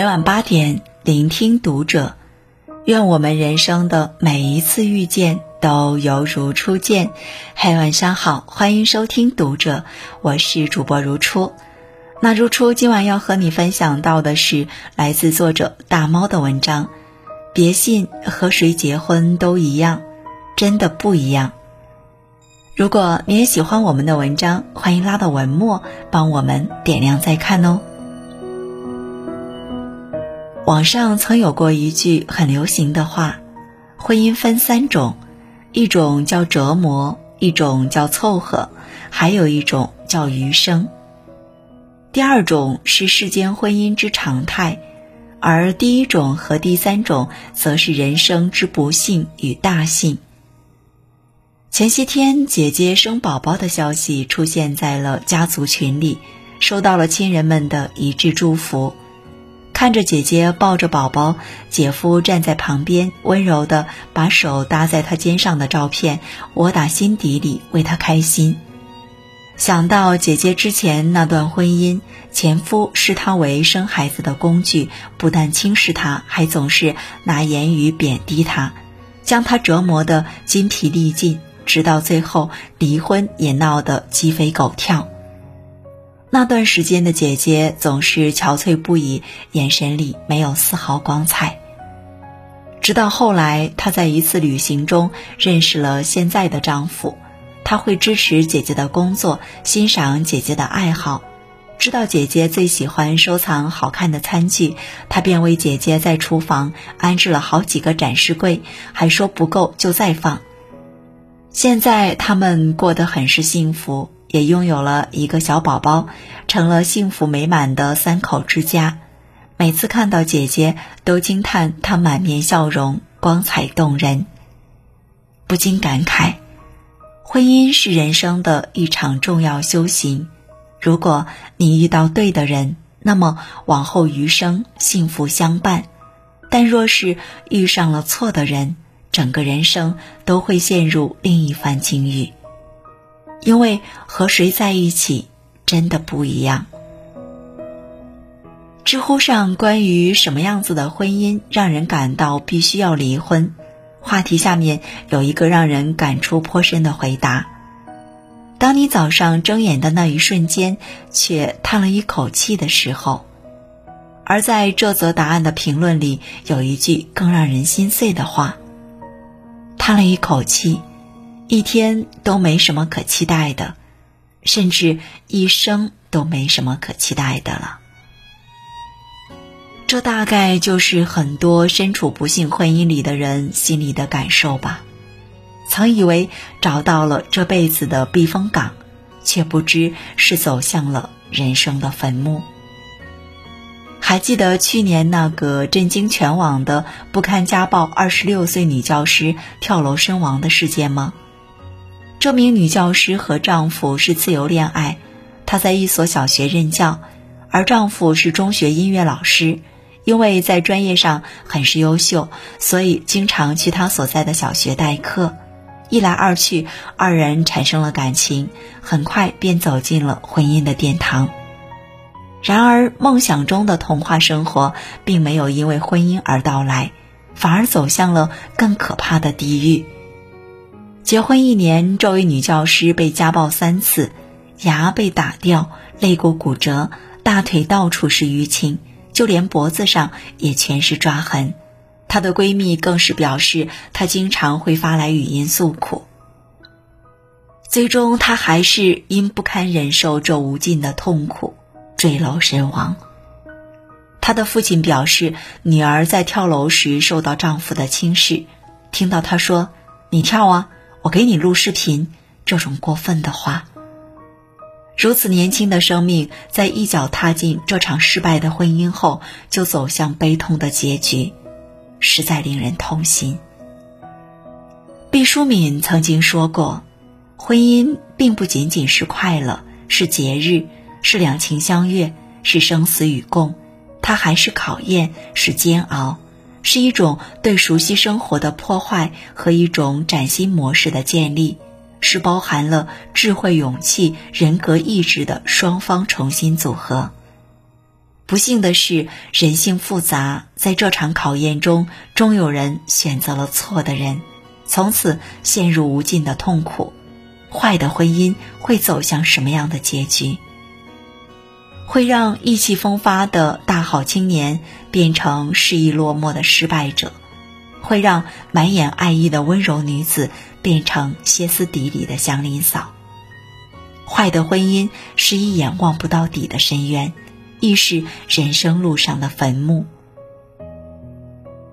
每晚八点，聆听读者。愿我们人生的每一次遇见都犹如初见。嘿，晚上好，欢迎收听读者，我是主播如初。那如初今晚要和你分享到的是来自作者大猫的文章。别信和谁结婚都一样，真的不一样。如果你也喜欢我们的文章，欢迎拉到文末帮我们点亮再看哦。网上曾有过一句很流行的话：婚姻分三种，一种叫折磨，一种叫凑合，还有一种叫余生。第二种是世间婚姻之常态，而第一种和第三种则是人生之不幸与大幸。前些天，姐姐生宝宝的消息出现在了家族群里，收到了亲人们的一致祝福。看着姐姐抱着宝宝，姐夫站在旁边，温柔的把手搭在她肩上的照片，我打心底里为她开心。想到姐姐之前那段婚姻，前夫视她为生孩子的工具，不但轻视她，还总是拿言语贬低她，将她折磨得筋疲力尽，直到最后离婚也闹得鸡飞狗跳。那段时间的姐姐总是憔悴不已，眼神里没有丝毫光彩。直到后来，她在一次旅行中认识了现在的丈夫，他会支持姐姐的工作，欣赏姐姐的爱好，知道姐姐最喜欢收藏好看的餐具，他便为姐姐在厨房安置了好几个展示柜，还说不够就再放。现在他们过得很是幸福。也拥有了一个小宝宝，成了幸福美满的三口之家。每次看到姐姐，都惊叹她满面笑容，光彩动人，不禁感慨：婚姻是人生的一场重要修行。如果你遇到对的人，那么往后余生幸福相伴；但若是遇上了错的人，整个人生都会陷入另一番境遇。因为和谁在一起真的不一样。知乎上关于什么样子的婚姻让人感到必须要离婚，话题下面有一个让人感触颇深的回答：当你早上睁眼的那一瞬间，却叹了一口气的时候。而在这则答案的评论里，有一句更让人心碎的话：叹了一口气。一天都没什么可期待的，甚至一生都没什么可期待的了。这大概就是很多身处不幸婚姻里的人心里的感受吧。曾以为找到了这辈子的避风港，却不知是走向了人生的坟墓。还记得去年那个震惊全网的不堪家暴二十六岁女教师跳楼身亡的事件吗？这名女教师和丈夫是自由恋爱，她在一所小学任教，而丈夫是中学音乐老师。因为在专业上很是优秀，所以经常去她所在的小学代课。一来二去，二人产生了感情，很快便走进了婚姻的殿堂。然而，梦想中的童话生活并没有因为婚姻而到来，反而走向了更可怕的地狱。结婚一年，这位女教师被家暴三次，牙被打掉，肋骨骨折，大腿到处是淤青，就连脖子上也全是抓痕。她的闺蜜更是表示，她经常会发来语音诉苦。最终，她还是因不堪忍受这无尽的痛苦，坠楼身亡。她的父亲表示，女儿在跳楼时受到丈夫的轻视，听到她说：“你跳啊。”我给你录视频，这种过分的话。如此年轻的生命，在一脚踏进这场失败的婚姻后，就走向悲痛的结局，实在令人痛心。毕淑敏曾经说过：“婚姻并不仅仅是快乐，是节日，是两情相悦，是生死与共，它还是考验，是煎熬。”是一种对熟悉生活的破坏和一种崭新模式的建立，是包含了智慧、勇气、人格、意志的双方重新组合。不幸的是，人性复杂，在这场考验中，终有人选择了错的人，从此陷入无尽的痛苦。坏的婚姻会走向什么样的结局？会让意气风发的大好青年变成失意落寞的失败者，会让满眼爱意的温柔女子变成歇斯底里的祥林嫂。坏的婚姻是一眼望不到底的深渊，亦是人生路上的坟墓。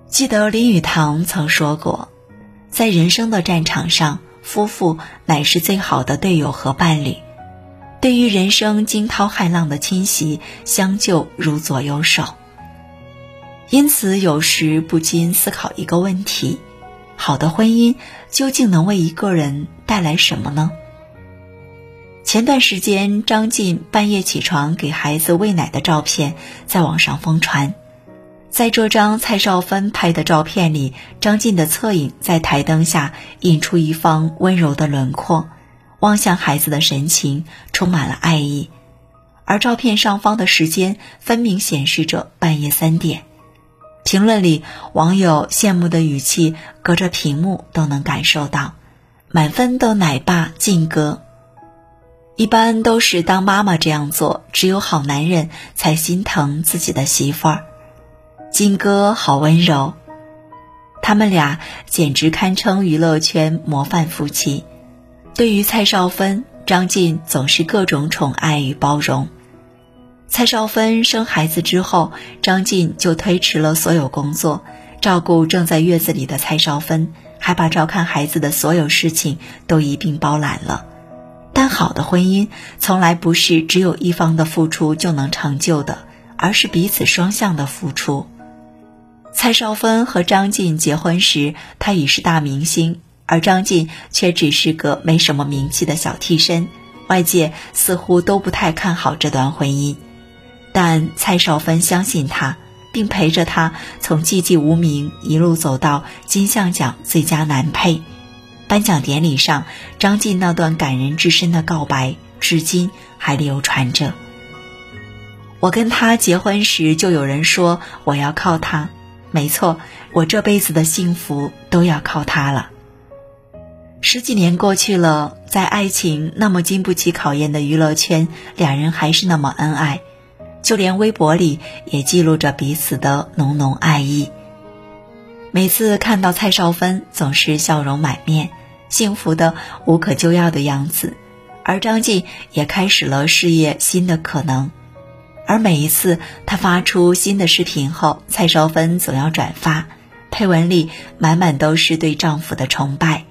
记得林语堂曾说过，在人生的战场上，夫妇乃是最好的队友和伴侣。对于人生惊涛骇浪的侵袭，相救如左右手。因此，有时不禁思考一个问题：好的婚姻究竟能为一个人带来什么呢？前段时间，张晋半夜起床给孩子喂奶的照片在网上疯传。在这张蔡少芬拍的照片里，张晋的侧影在台灯下映出一方温柔的轮廓。望向孩子的神情充满了爱意，而照片上方的时间分明显示着半夜三点。评论里网友羡慕的语气，隔着屏幕都能感受到，满分都奶爸晋哥。一般都是当妈妈这样做，只有好男人才心疼自己的媳妇儿。晋哥好温柔，他们俩简直堪称娱乐圈模范夫妻。对于蔡少芬，张晋总是各种宠爱与包容。蔡少芬生孩子之后，张晋就推迟了所有工作，照顾正在月子里的蔡少芬，还把照看孩子的所有事情都一并包揽了。但好的婚姻从来不是只有一方的付出就能成就的，而是彼此双向的付出。蔡少芬和张晋结婚时，他已是大明星。而张晋却只是个没什么名气的小替身，外界似乎都不太看好这段婚姻。但蔡少芬相信他，并陪着他从寂寂无名一路走到金像奖最佳男配。颁奖典礼上，张晋那段感人至深的告白，至今还流传着。我跟他结婚时，就有人说我要靠他。没错，我这辈子的幸福都要靠他了。十几年过去了，在爱情那么经不起考验的娱乐圈，两人还是那么恩爱，就连微博里也记录着彼此的浓浓爱意。每次看到蔡少芬，总是笑容满面，幸福的无可救药的样子，而张晋也开始了事业新的可能。而每一次他发出新的视频后，蔡少芬总要转发，配文里满满都是对丈夫的崇拜。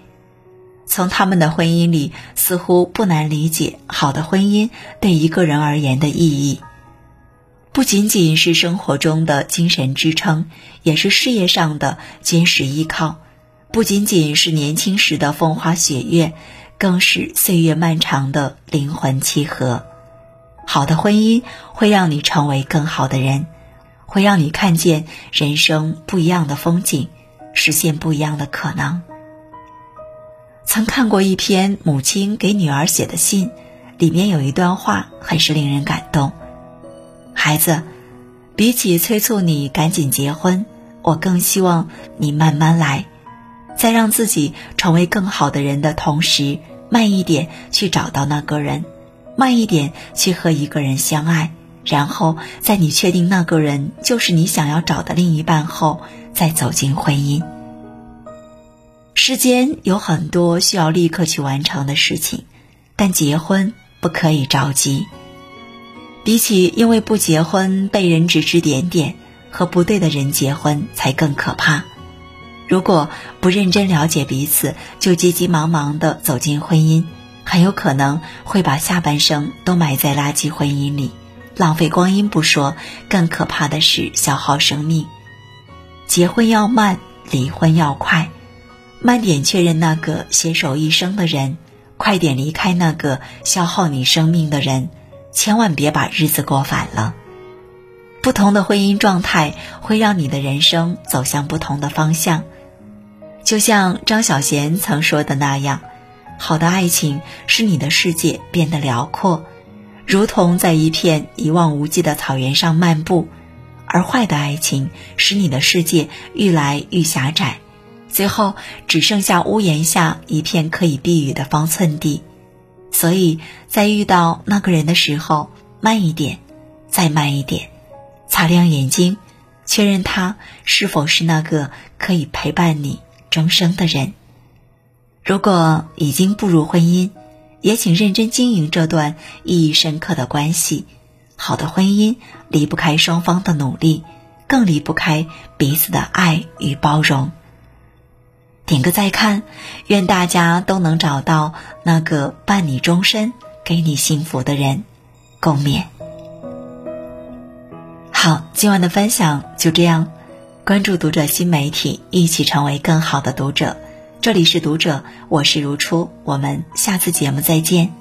从他们的婚姻里，似乎不难理解好的婚姻对一个人而言的意义，不仅仅是生活中的精神支撑，也是事业上的坚实依靠；不仅仅是年轻时的风花雪月，更是岁月漫长的灵魂契合。好的婚姻会让你成为更好的人，会让你看见人生不一样的风景，实现不一样的可能。曾看过一篇母亲给女儿写的信，里面有一段话很是令人感动。孩子，比起催促你赶紧结婚，我更希望你慢慢来，在让自己成为更好的人的同时，慢一点去找到那个人，慢一点去和一个人相爱，然后在你确定那个人就是你想要找的另一半后，再走进婚姻。世间有很多需要立刻去完成的事情，但结婚不可以着急。比起因为不结婚被人指指点点，和不对的人结婚才更可怕。如果不认真了解彼此，就急急忙忙的走进婚姻，很有可能会把下半生都埋在垃圾婚姻里，浪费光阴不说，更可怕的是消耗生命。结婚要慢，离婚要快。慢点确认那个携手一生的人，快点离开那个消耗你生命的人，千万别把日子过反了。不同的婚姻状态会让你的人生走向不同的方向。就像张小娴曾说的那样，好的爱情使你的世界变得辽阔，如同在一片一望无际的草原上漫步；而坏的爱情使你的世界愈来愈狭窄，最后只剩下屋檐下一片可以避雨的方寸地。所以在遇到那个人的时候，慢一点，再慢一点，擦亮眼睛，确认他是否是那个可以陪伴你终生的人。如果已经步入婚姻，也请认真经营这段意义深刻的关系。好的婚姻离不开双方的努力，更离不开彼此的爱与包容。点个再看，愿大家都能找到那个伴你终身、给你幸福的人，共勉。好，今晚的分享就这样，关注读者新媒体，一起成为更好的读者。这里是读者，我是如初，我们下次节目再见。